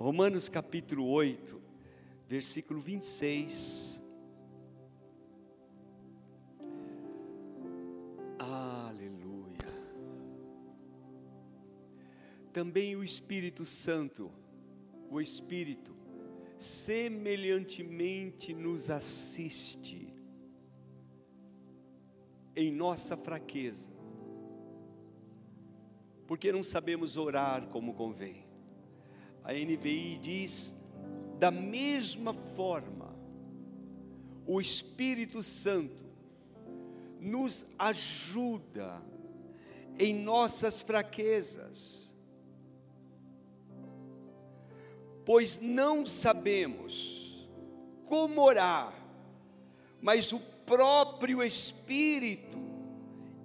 Romanos capítulo 8, versículo 26. Aleluia. Também o Espírito Santo, o Espírito, semelhantemente nos assiste em nossa fraqueza, porque não sabemos orar como convém. A NVI diz: da mesma forma, o Espírito Santo nos ajuda em nossas fraquezas, pois não sabemos como orar, mas o próprio Espírito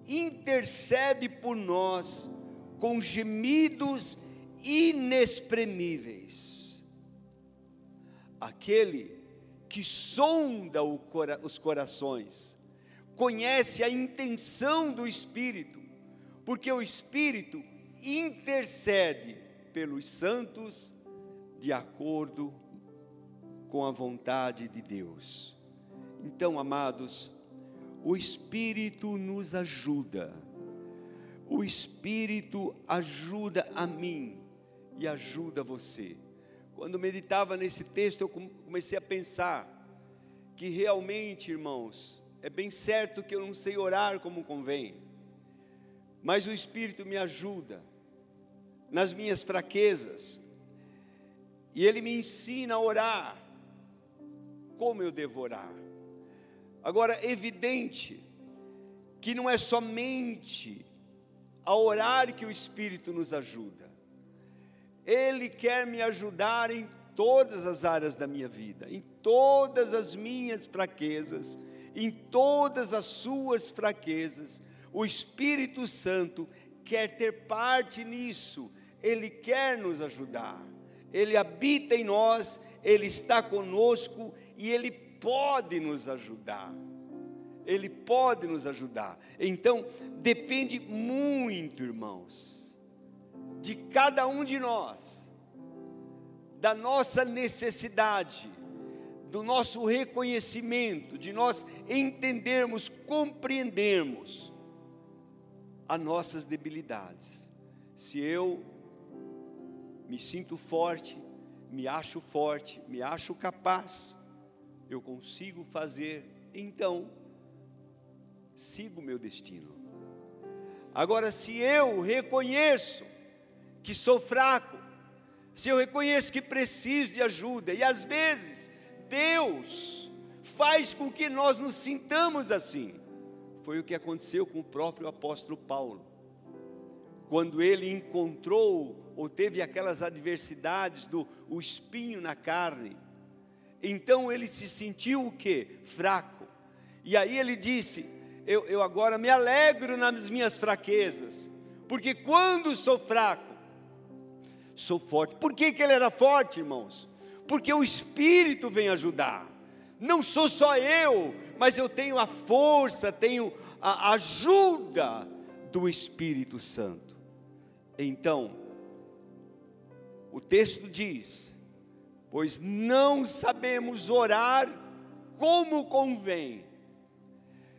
intercede por nós com gemidos inexprimíveis. Aquele que sonda os corações, conhece a intenção do Espírito, porque o Espírito intercede pelos santos de acordo com a vontade de Deus. Então, amados, o Espírito nos ajuda, o Espírito ajuda a mim e ajuda você. Quando meditava nesse texto, eu comecei a pensar que realmente, irmãos, é bem certo que eu não sei orar como convém, mas o Espírito me ajuda nas minhas fraquezas, e Ele me ensina a orar como eu devo orar. Agora, é evidente que não é somente a orar que o Espírito nos ajuda, ele quer me ajudar em todas as áreas da minha vida, em todas as minhas fraquezas, em todas as suas fraquezas. O Espírito Santo quer ter parte nisso, ele quer nos ajudar. Ele habita em nós, ele está conosco e ele pode nos ajudar. Ele pode nos ajudar. Então, depende muito, irmãos de cada um de nós, da nossa necessidade, do nosso reconhecimento, de nós entendermos, compreendermos as nossas debilidades. Se eu me sinto forte, me acho forte, me acho capaz, eu consigo fazer, então sigo meu destino. Agora, se eu reconheço que sou fraco, se eu reconheço que preciso de ajuda, e às vezes Deus faz com que nós nos sintamos assim. Foi o que aconteceu com o próprio apóstolo Paulo. Quando ele encontrou ou teve aquelas adversidades do o espinho na carne, então ele se sentiu o que? Fraco. E aí ele disse: eu, eu agora me alegro nas minhas fraquezas, porque quando sou fraco, sou forte. Por que, que ele era forte, irmãos? Porque o Espírito vem ajudar. Não sou só eu, mas eu tenho a força, tenho a ajuda do Espírito Santo. Então, o texto diz: Pois não sabemos orar como convém.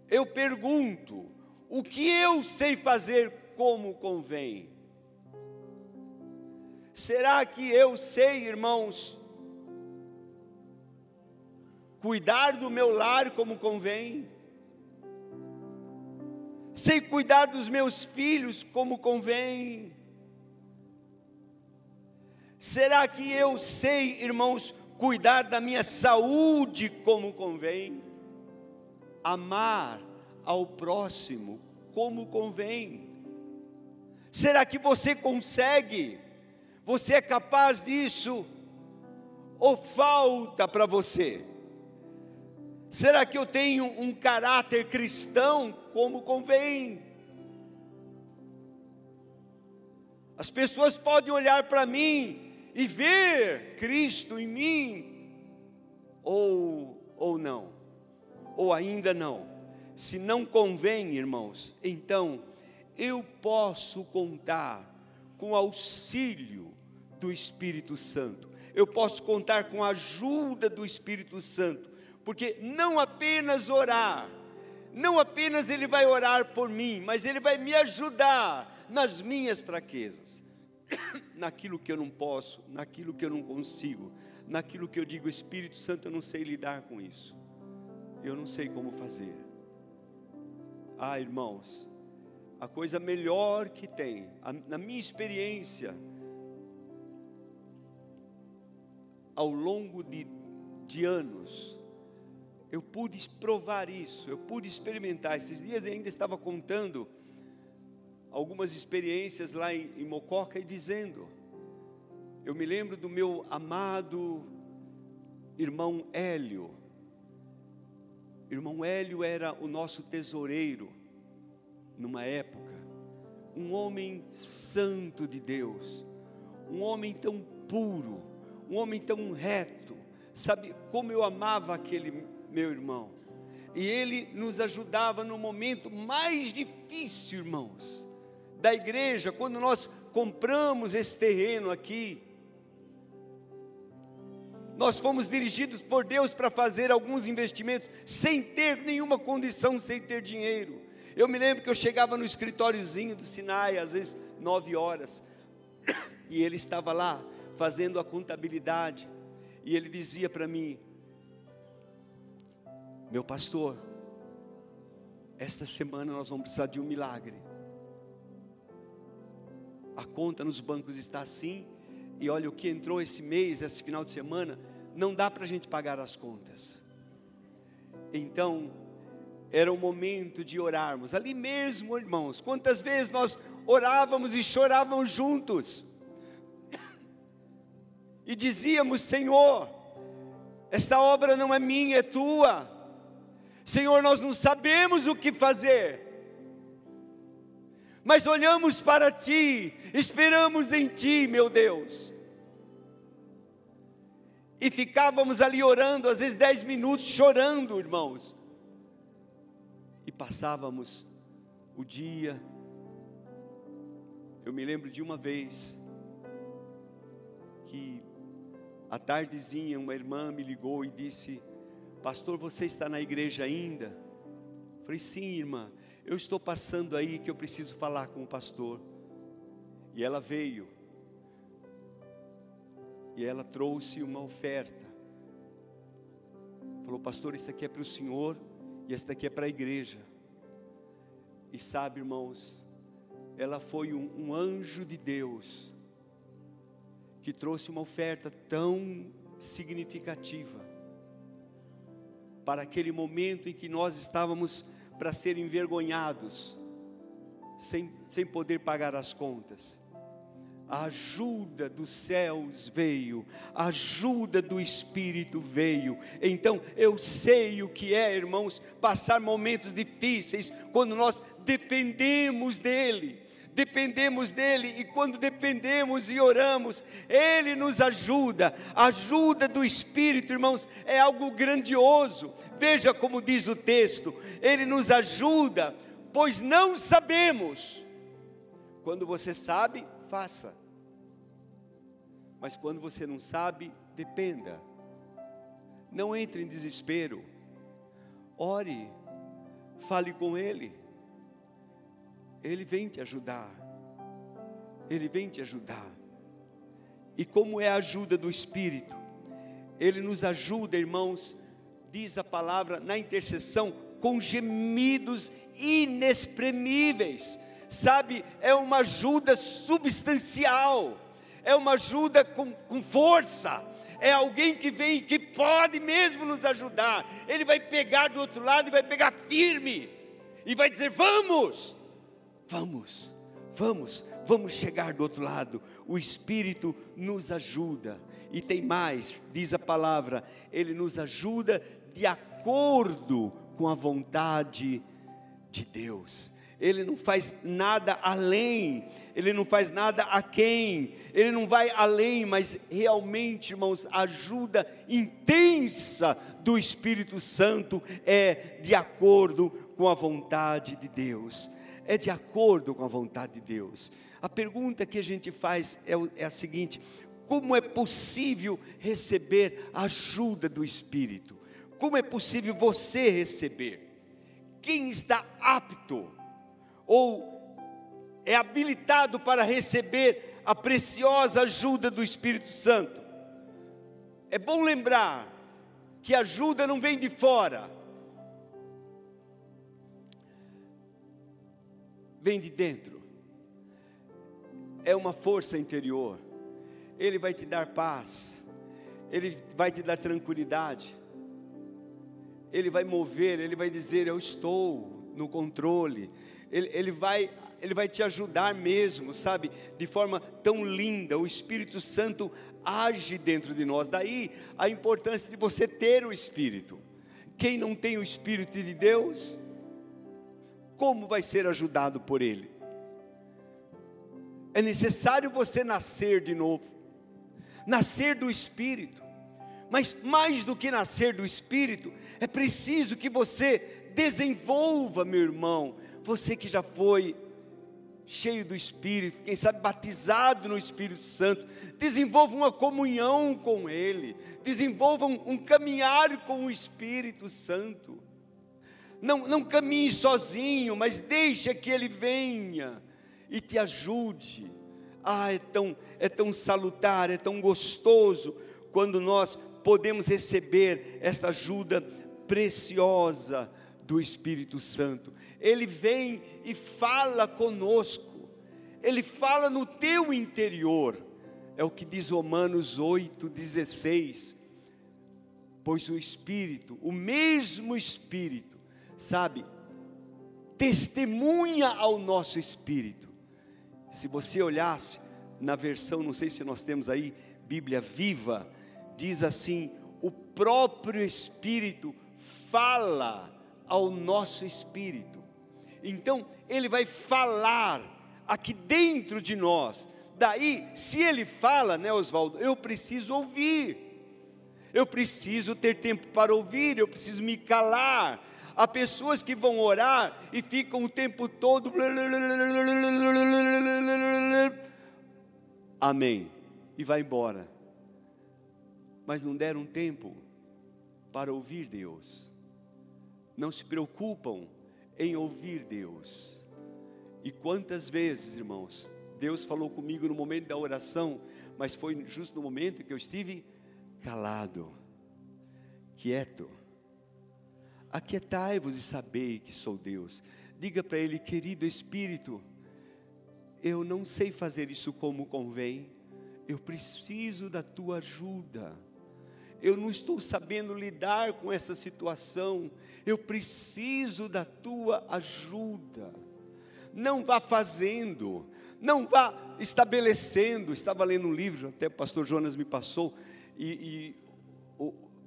Eu pergunto: o que eu sei fazer como convém? Será que eu sei, irmãos, cuidar do meu lar como convém? Sei cuidar dos meus filhos como convém? Será que eu sei, irmãos, cuidar da minha saúde como convém? Amar ao próximo como convém? Será que você consegue? Você é capaz disso? Ou falta para você? Será que eu tenho um caráter cristão como convém? As pessoas podem olhar para mim e ver Cristo em mim, ou, ou não, ou ainda não. Se não convém, irmãos, então eu posso contar com auxílio do Espírito Santo. eu posso contar com a ajuda do Espírito Santo, porque não apenas orar, não apenas Ele vai orar por mim, mas Ele vai me ajudar nas minhas fraquezas, naquilo que eu não posso, naquilo que eu não consigo, naquilo que eu digo, Espírito Santo, eu não sei lidar com isso, eu não sei como fazer. Ah, irmãos, a coisa melhor que tem, a, na minha experiência, ao longo de, de anos, eu pude provar isso, eu pude experimentar. Esses dias eu ainda estava contando algumas experiências lá em, em Mococa e dizendo, eu me lembro do meu amado irmão Hélio. Irmão Hélio era o nosso tesoureiro numa época, um homem santo de Deus, um homem tão puro, um homem tão reto, sabe como eu amava aquele meu irmão, e ele nos ajudava no momento mais difícil, irmãos, da igreja, quando nós compramos esse terreno aqui, nós fomos dirigidos por Deus para fazer alguns investimentos sem ter nenhuma condição, sem ter dinheiro. Eu me lembro que eu chegava no escritóriozinho do Sinai, às vezes nove horas, e ele estava lá fazendo a contabilidade, e ele dizia para mim: Meu pastor, esta semana nós vamos precisar de um milagre. A conta nos bancos está assim, e olha o que entrou esse mês, esse final de semana, não dá para a gente pagar as contas. Então, era o momento de orarmos, ali mesmo, irmãos. Quantas vezes nós orávamos e chorávamos juntos, e dizíamos: Senhor, esta obra não é minha, é tua. Senhor, nós não sabemos o que fazer, mas olhamos para Ti, esperamos em Ti, meu Deus. E ficávamos ali orando, às vezes dez minutos, chorando, irmãos e passávamos o dia. Eu me lembro de uma vez que à tardezinha uma irmã me ligou e disse: Pastor, você está na igreja ainda? Eu falei: Sim, irmã, eu estou passando aí que eu preciso falar com o pastor. E ela veio. E ela trouxe uma oferta. Falou, pastor, isso aqui é para o senhor e esse daqui é para a igreja. E sabe, irmãos, ela foi um, um anjo de Deus que trouxe uma oferta tão significativa para aquele momento em que nós estávamos para ser envergonhados, sem, sem poder pagar as contas a ajuda dos céus veio, a ajuda do Espírito veio. Então eu sei o que é, irmãos, passar momentos difíceis quando nós dependemos dEle. Dependemos dele e quando dependemos e oramos, Ele nos ajuda. A ajuda do Espírito, irmãos, é algo grandioso. Veja como diz o texto: Ele nos ajuda, pois não sabemos. Quando você sabe, faça. Mas quando você não sabe, dependa. Não entre em desespero. Ore, fale com Ele. Ele vem te ajudar. Ele vem te ajudar. E como é a ajuda do Espírito? Ele nos ajuda, irmãos, diz a palavra na intercessão, com gemidos inexprimíveis sabe, é uma ajuda substancial, é uma ajuda com, com força, é alguém que vem que pode mesmo nos ajudar. Ele vai pegar do outro lado e vai pegar firme e vai dizer: Vamos, vamos, vamos, vamos chegar do outro lado. O Espírito nos ajuda. E tem mais, diz a palavra, ele nos ajuda de acordo com a vontade de Deus ele não faz nada além, ele não faz nada a quem, ele não vai além, mas realmente, irmãos, a ajuda intensa do Espírito Santo é de acordo com a vontade de Deus, é de acordo com a vontade de Deus. A pergunta que a gente faz é, é a seguinte: como é possível receber a ajuda do Espírito? Como é possível você receber? Quem está apto ou é habilitado para receber a preciosa ajuda do Espírito Santo? É bom lembrar que a ajuda não vem de fora, vem de dentro. É uma força interior. Ele vai te dar paz. Ele vai te dar tranquilidade. Ele vai mover, ele vai dizer: Eu estou no controle. Ele, ele, vai, ele vai te ajudar mesmo, sabe? De forma tão linda. O Espírito Santo age dentro de nós. Daí a importância de você ter o Espírito. Quem não tem o Espírito de Deus, como vai ser ajudado por Ele? É necessário você nascer de novo, nascer do Espírito. Mas mais do que nascer do Espírito, é preciso que você desenvolva, meu irmão, você que já foi cheio do Espírito, quem sabe batizado no Espírito Santo, desenvolva uma comunhão com Ele, desenvolva um, um caminhar com o Espírito Santo. Não, não caminhe sozinho, mas deixe que Ele venha e te ajude. Ah, é tão, é tão salutar, é tão gostoso quando nós podemos receber esta ajuda preciosa do Espírito Santo. Ele vem e fala conosco, ele fala no teu interior. É o que diz Romanos 8,16. Pois o Espírito, o mesmo Espírito, sabe, testemunha ao nosso espírito. Se você olhasse na versão, não sei se nós temos aí, Bíblia viva, diz assim: o próprio Espírito fala ao nosso espírito. Então, ele vai falar aqui dentro de nós. Daí, se ele fala, né, Oswaldo, eu preciso ouvir. Eu preciso ter tempo para ouvir, eu preciso me calar. Há pessoas que vão orar e ficam o tempo todo. Amém. E vai embora. Mas não deram tempo para ouvir Deus. Não se preocupam em ouvir Deus. E quantas vezes, irmãos, Deus falou comigo no momento da oração, mas foi justo no momento que eu estive calado, quieto. Aquietai-vos e sabei que sou Deus. Diga para ele, querido Espírito, eu não sei fazer isso como convém, eu preciso da tua ajuda. Eu não estou sabendo lidar com essa situação, eu preciso da tua ajuda. Não vá fazendo, não vá estabelecendo. Estava lendo um livro, até o pastor Jonas me passou, e, e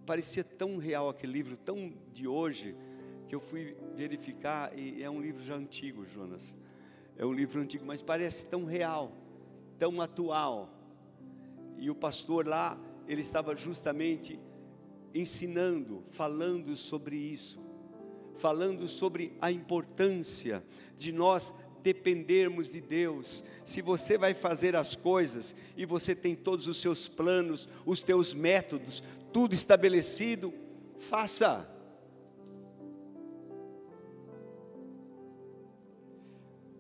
parecia tão real aquele livro, tão de hoje, que eu fui verificar, e é um livro já antigo, Jonas. É um livro antigo, mas parece tão real, tão atual. E o pastor lá, ele estava justamente ensinando, falando sobre isso, falando sobre a importância de nós dependermos de Deus. Se você vai fazer as coisas e você tem todos os seus planos, os teus métodos, tudo estabelecido, faça.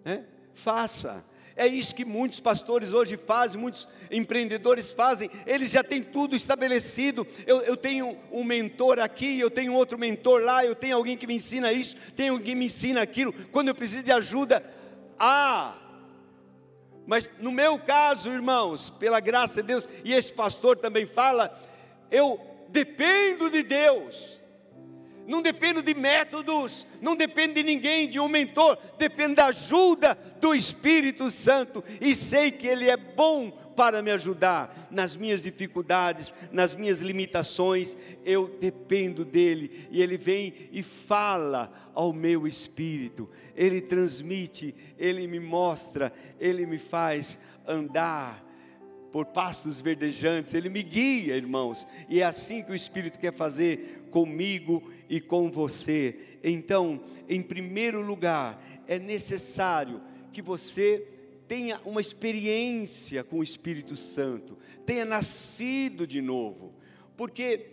É? Faça. É isso que muitos pastores hoje fazem, muitos empreendedores fazem, eles já têm tudo estabelecido. Eu, eu, tenho um mentor aqui, eu tenho outro mentor lá, eu tenho alguém que me ensina isso, tenho alguém que me ensina aquilo. Quando eu preciso de ajuda, ah, mas no meu caso, irmãos, pela graça de Deus, e esse pastor também fala, eu dependo de Deus. Não dependo de métodos, não dependo de ninguém, de um mentor, dependo da ajuda do Espírito Santo. E sei que Ele é bom para me ajudar nas minhas dificuldades, nas minhas limitações, eu dependo dEle e Ele vem e fala ao meu espírito, Ele transmite, Ele me mostra, Ele me faz andar por pastos verdejantes, Ele me guia, irmãos, e é assim que o Espírito quer fazer comigo e com você. Então, em primeiro lugar, é necessário que você tenha uma experiência com o Espírito Santo, tenha nascido de novo, porque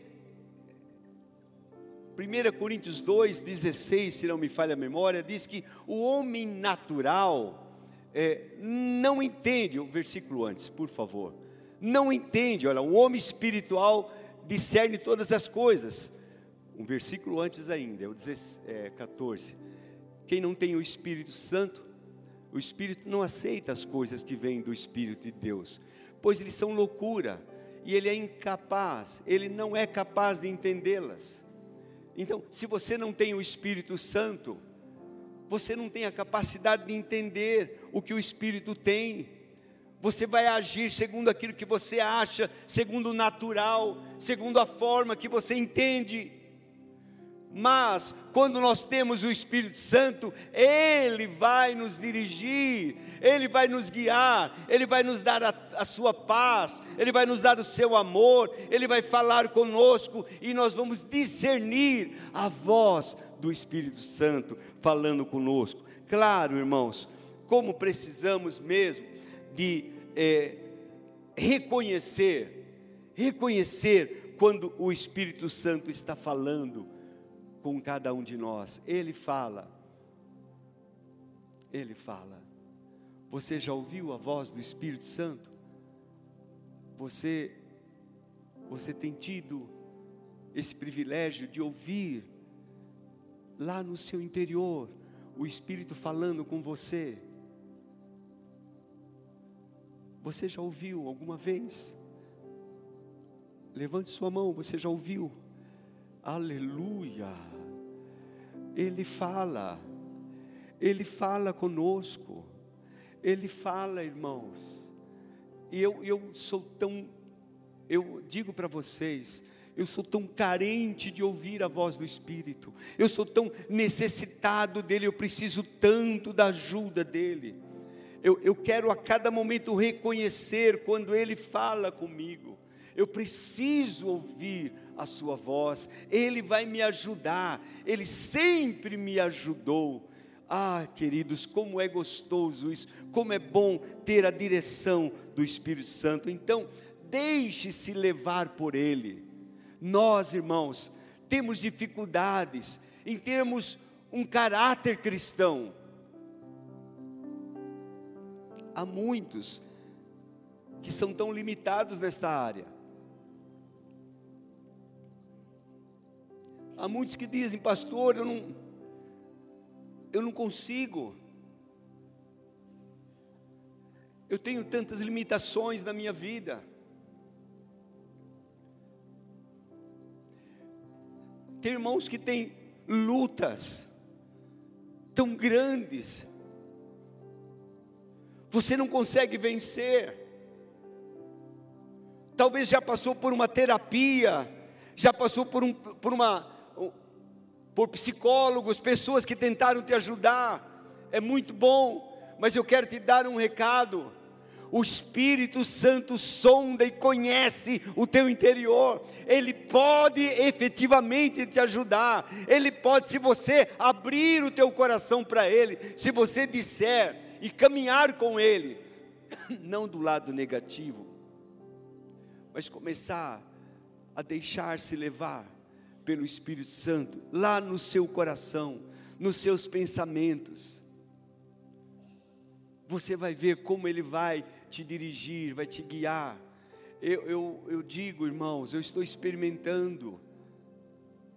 1 Coríntios 2,16, se não me falha a memória, diz que o homem natural é, não entende, o versículo antes, por favor, não entende, olha, o homem espiritual discerne todas as coisas. Um versículo antes ainda, é o 14. É, Quem não tem o Espírito Santo, o Espírito não aceita as coisas que vêm do Espírito de Deus, pois eles são loucura, e ele é incapaz, ele não é capaz de entendê-las. Então, se você não tem o Espírito Santo, você não tem a capacidade de entender o que o Espírito tem. Você vai agir segundo aquilo que você acha, segundo o natural, segundo a forma que você entende. Mas, quando nós temos o Espírito Santo, Ele vai nos dirigir, Ele vai nos guiar, Ele vai nos dar a, a, Sua paz, Ele vai nos dar o Seu amor, Ele vai falar conosco e nós vamos discernir a voz do Espírito Santo falando conosco. Claro, irmãos, como precisamos mesmo de é, reconhecer, reconhecer quando o Espírito Santo está falando com cada um de nós. Ele fala. Ele fala. Você já ouviu a voz do Espírito Santo? Você você tem tido esse privilégio de ouvir lá no seu interior o Espírito falando com você? Você já ouviu alguma vez? Levante sua mão, você já ouviu? Aleluia! Ele fala, Ele fala conosco, Ele fala, irmãos. E eu, eu sou tão, eu digo para vocês, eu sou tão carente de ouvir a voz do Espírito, eu sou tão necessitado dEle, eu preciso tanto da ajuda dEle. Eu, eu quero a cada momento reconhecer quando Ele fala comigo, eu preciso ouvir a sua voz, Ele vai me ajudar, Ele sempre me ajudou. Ah, queridos, como é gostoso isso, como é bom ter a direção do Espírito Santo. Então, deixe-se levar por Ele. Nós, irmãos, temos dificuldades em termos um caráter cristão. Há muitos que são tão limitados nesta área. Há muitos que dizem, pastor, eu não, eu não consigo. Eu tenho tantas limitações na minha vida. Tem irmãos que têm lutas tão grandes. Você não consegue vencer. Talvez já passou por uma terapia, já passou por, um, por uma por psicólogos, pessoas que tentaram te ajudar, é muito bom, mas eu quero te dar um recado. O Espírito Santo sonda e conhece o teu interior, ele pode efetivamente te ajudar, ele pode, se você abrir o teu coração para ele, se você disser e caminhar com ele, não do lado negativo, mas começar a deixar-se levar pelo Espírito Santo, lá no seu coração, nos seus pensamentos. Você vai ver como Ele vai te dirigir, vai te guiar. Eu, eu, eu digo, irmãos, eu estou experimentando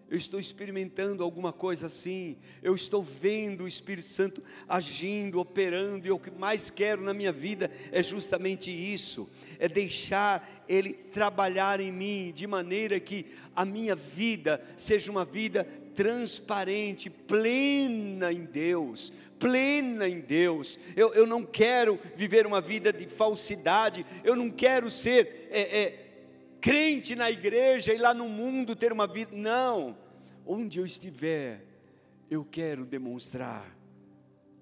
eu estou experimentando alguma coisa assim, eu estou vendo o Espírito Santo agindo, operando, e o que mais quero na minha vida é justamente isso: é deixar Ele trabalhar em mim, de maneira que a minha vida seja uma vida transparente, plena em Deus, plena em Deus. Eu, eu não quero viver uma vida de falsidade, eu não quero ser. É, é, crente na igreja e lá no mundo ter uma vida. Não. Onde eu estiver, eu quero demonstrar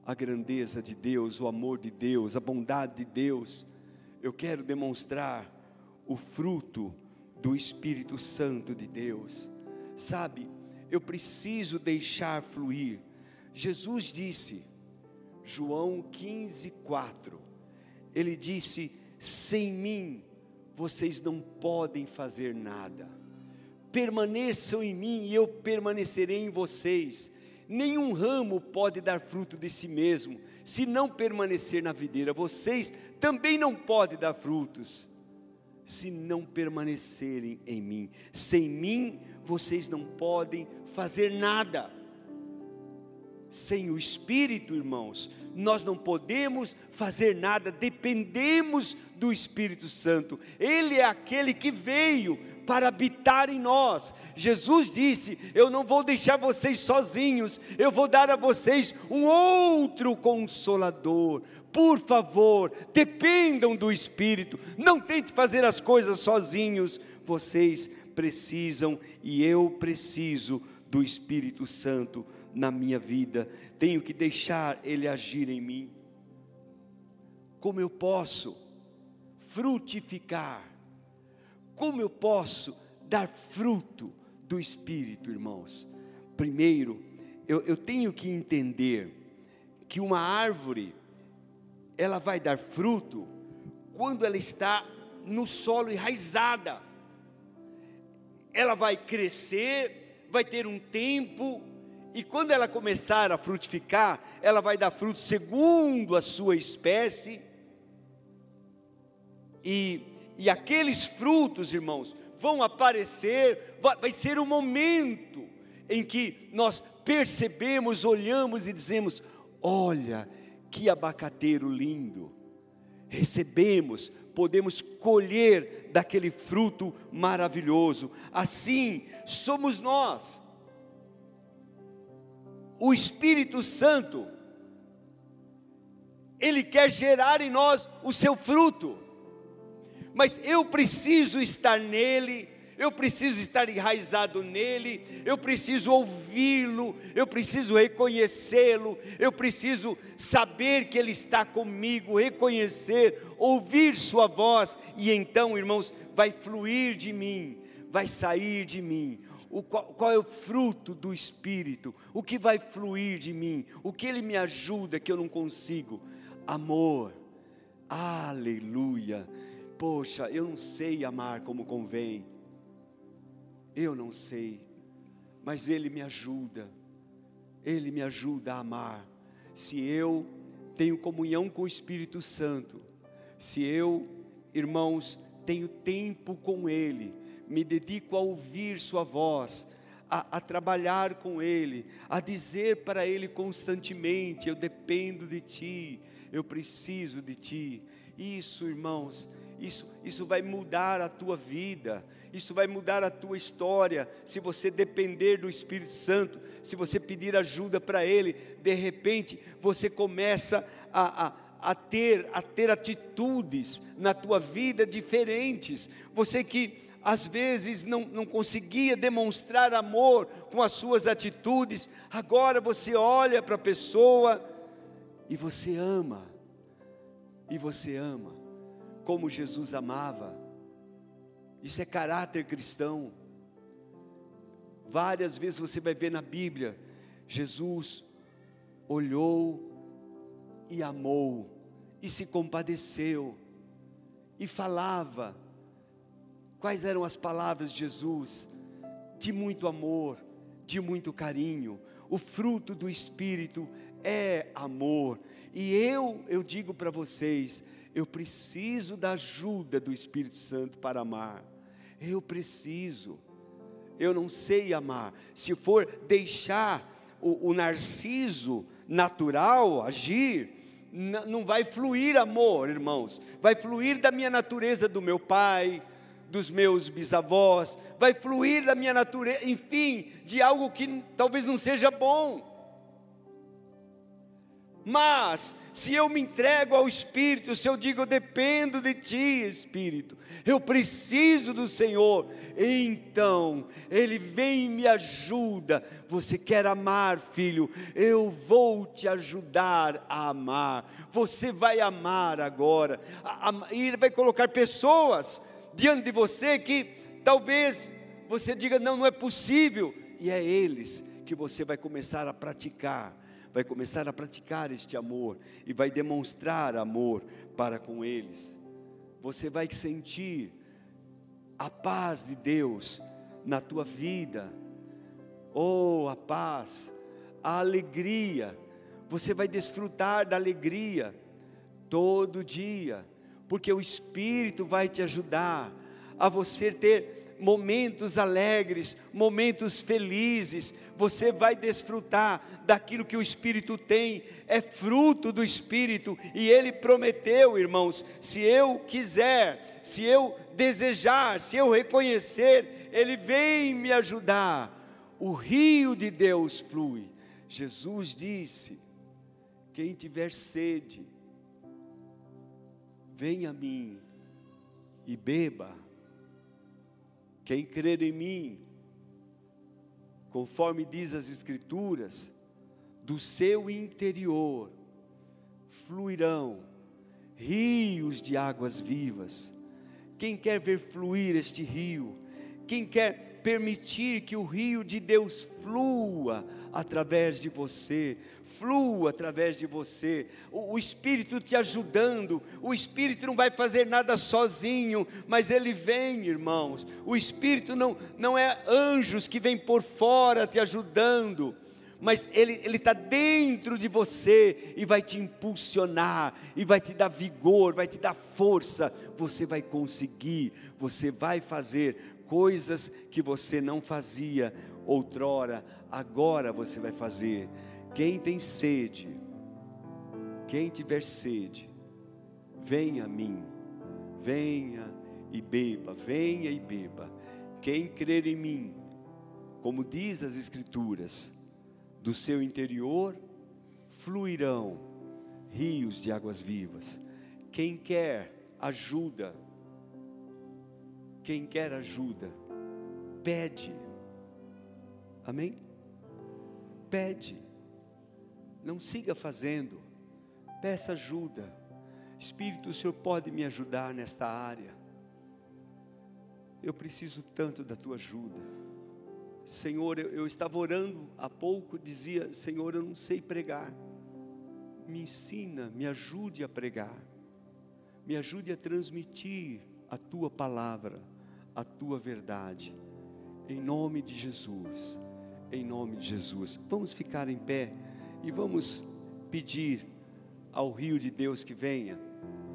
a grandeza de Deus, o amor de Deus, a bondade de Deus. Eu quero demonstrar o fruto do Espírito Santo de Deus. Sabe, eu preciso deixar fluir. Jesus disse, João 15, 4: ele disse: sem mim vocês não podem fazer nada. Permaneçam em mim e eu permanecerei em vocês. Nenhum ramo pode dar fruto de si mesmo, se não permanecer na videira. Vocês também não podem dar frutos, se não permanecerem em mim. Sem mim, vocês não podem fazer nada. Sem o Espírito, irmãos, nós não podemos fazer nada, dependemos do Espírito Santo. Ele é aquele que veio para habitar em nós. Jesus disse: Eu não vou deixar vocês sozinhos, eu vou dar a vocês um outro consolador. Por favor, dependam do Espírito, não tente fazer as coisas sozinhos, vocês precisam e eu preciso do Espírito Santo na minha vida, tenho que deixar Ele agir em mim. Como eu posso frutificar? Como eu posso dar fruto do Espírito, irmãos? Primeiro, eu, eu tenho que entender que uma árvore, ela vai dar fruto quando ela está no solo enraizada. Ela vai crescer, vai ter um tempo, e quando ela começar a frutificar, ela vai dar fruto segundo a sua espécie. E, e aqueles frutos, irmãos, vão aparecer, vai, vai ser o momento em que nós percebemos, olhamos e dizemos: Olha, que abacateiro lindo! Recebemos, podemos colher daquele fruto maravilhoso. Assim somos nós o Espírito Santo, ele quer gerar em nós o seu fruto, mas eu preciso estar nele, eu preciso estar enraizado nele, eu preciso ouvi-lo, eu preciso reconhecê-lo, eu preciso saber que ele está comigo, reconhecer, ouvir sua voz, e então, irmãos, vai fluir de mim, vai sair de mim o qual, qual, é o fruto do Espírito, o que vai fluir de mim, o que Ele me ajuda que eu não consigo. Amor, aleluia. Poxa, eu não sei amar como convém, eu não sei, mas Ele me ajuda, Ele me ajuda a amar. Se eu tenho comunhão com o Espírito Santo, se eu, irmãos, tenho tempo com Ele, me dedico a ouvir Sua voz, a, a, trabalhar com Ele, a dizer para Ele constantemente: Eu dependo de Ti, eu preciso de Ti. Isso, irmãos, isso, isso vai mudar a tua vida, isso vai mudar a tua história. Se você depender do Espírito Santo, se você pedir ajuda para Ele, de repente você começa a, a, a, ter, a ter atitudes na tua vida diferentes. Você que às vezes não, não conseguia demonstrar amor com as suas atitudes, agora você olha para a pessoa e você ama, e você ama, como Jesus amava, isso é caráter cristão. Várias vezes você vai ver na Bíblia, Jesus olhou e amou, e se compadeceu, e falava, Quais eram as palavras de Jesus? De muito amor, de muito carinho. O fruto do Espírito é amor. E eu, eu digo para vocês, eu preciso da ajuda do Espírito Santo para amar. Eu preciso. Eu não sei amar. Se for deixar o, o narciso natural agir, não vai fluir amor, irmãos. Vai fluir da minha natureza do meu pai, dos meus bisavós, vai fluir da minha natureza, enfim, de algo que talvez não seja bom. Mas, se eu me entrego ao Espírito, se eu digo, eu dependo de Ti, Espírito, eu preciso do Senhor, então, Ele vem e me ajuda. Você quer amar, filho? Eu vou te ajudar a amar. Você vai amar agora, e Ele vai colocar pessoas diante de você que talvez você diga: não, não é possível, e é eles que você vai começar a praticar, vai começar a praticar este amor e vai demonstrar amor para com eles. Você vai sentir a paz de Deus na tua vida. Oh, a paz, a alegria. Você vai desfrutar da alegria todo dia, porque o Espírito vai te ajudar a você ter momentos alegres, momentos felizes, você vai desfrutar daquilo que o Espírito tem, é fruto do Espírito, e Ele prometeu, irmãos, se eu quiser, se eu desejar, se eu reconhecer, Ele vem me ajudar, o rio de Deus flui. Jesus disse: quem tiver sede, venha a mim e beba. Quem crer em mim, conforme diz as Escrituras, do seu interior fluirão rios de águas vivas. Quem quer ver fluir este rio, quem quer permitir que o rio de Deus flua através de você, flua através de você, o, o, Espírito te ajudando, o Espírito não vai fazer nada sozinho, mas ele vem, irmãos, o Espírito não, não é anjos que vêm por fora te ajudando, mas Ele está dentro de você e vai te impulsionar, e vai te dar vigor, vai te dar força. Você vai conseguir, você vai fazer coisas que você não fazia outrora, agora você vai fazer. Quem tem sede, quem tiver sede, venha a mim, venha e beba, venha e beba. Quem crer em mim, como diz as Escrituras, do seu interior fluirão rios de águas vivas. Quem quer ajuda, quem quer ajuda, pede. Amém? Pede. Não siga fazendo. Peça ajuda. Espírito, o Senhor pode me ajudar nesta área. Eu preciso tanto da tua ajuda. Senhor, eu, eu estava orando há pouco, dizia: Senhor, eu não sei pregar. Me ensina, me ajude a pregar. Me ajude a transmitir a tua palavra a tua verdade. Em nome de Jesus. Em nome de Jesus. Vamos ficar em pé e vamos pedir ao rio de Deus que venha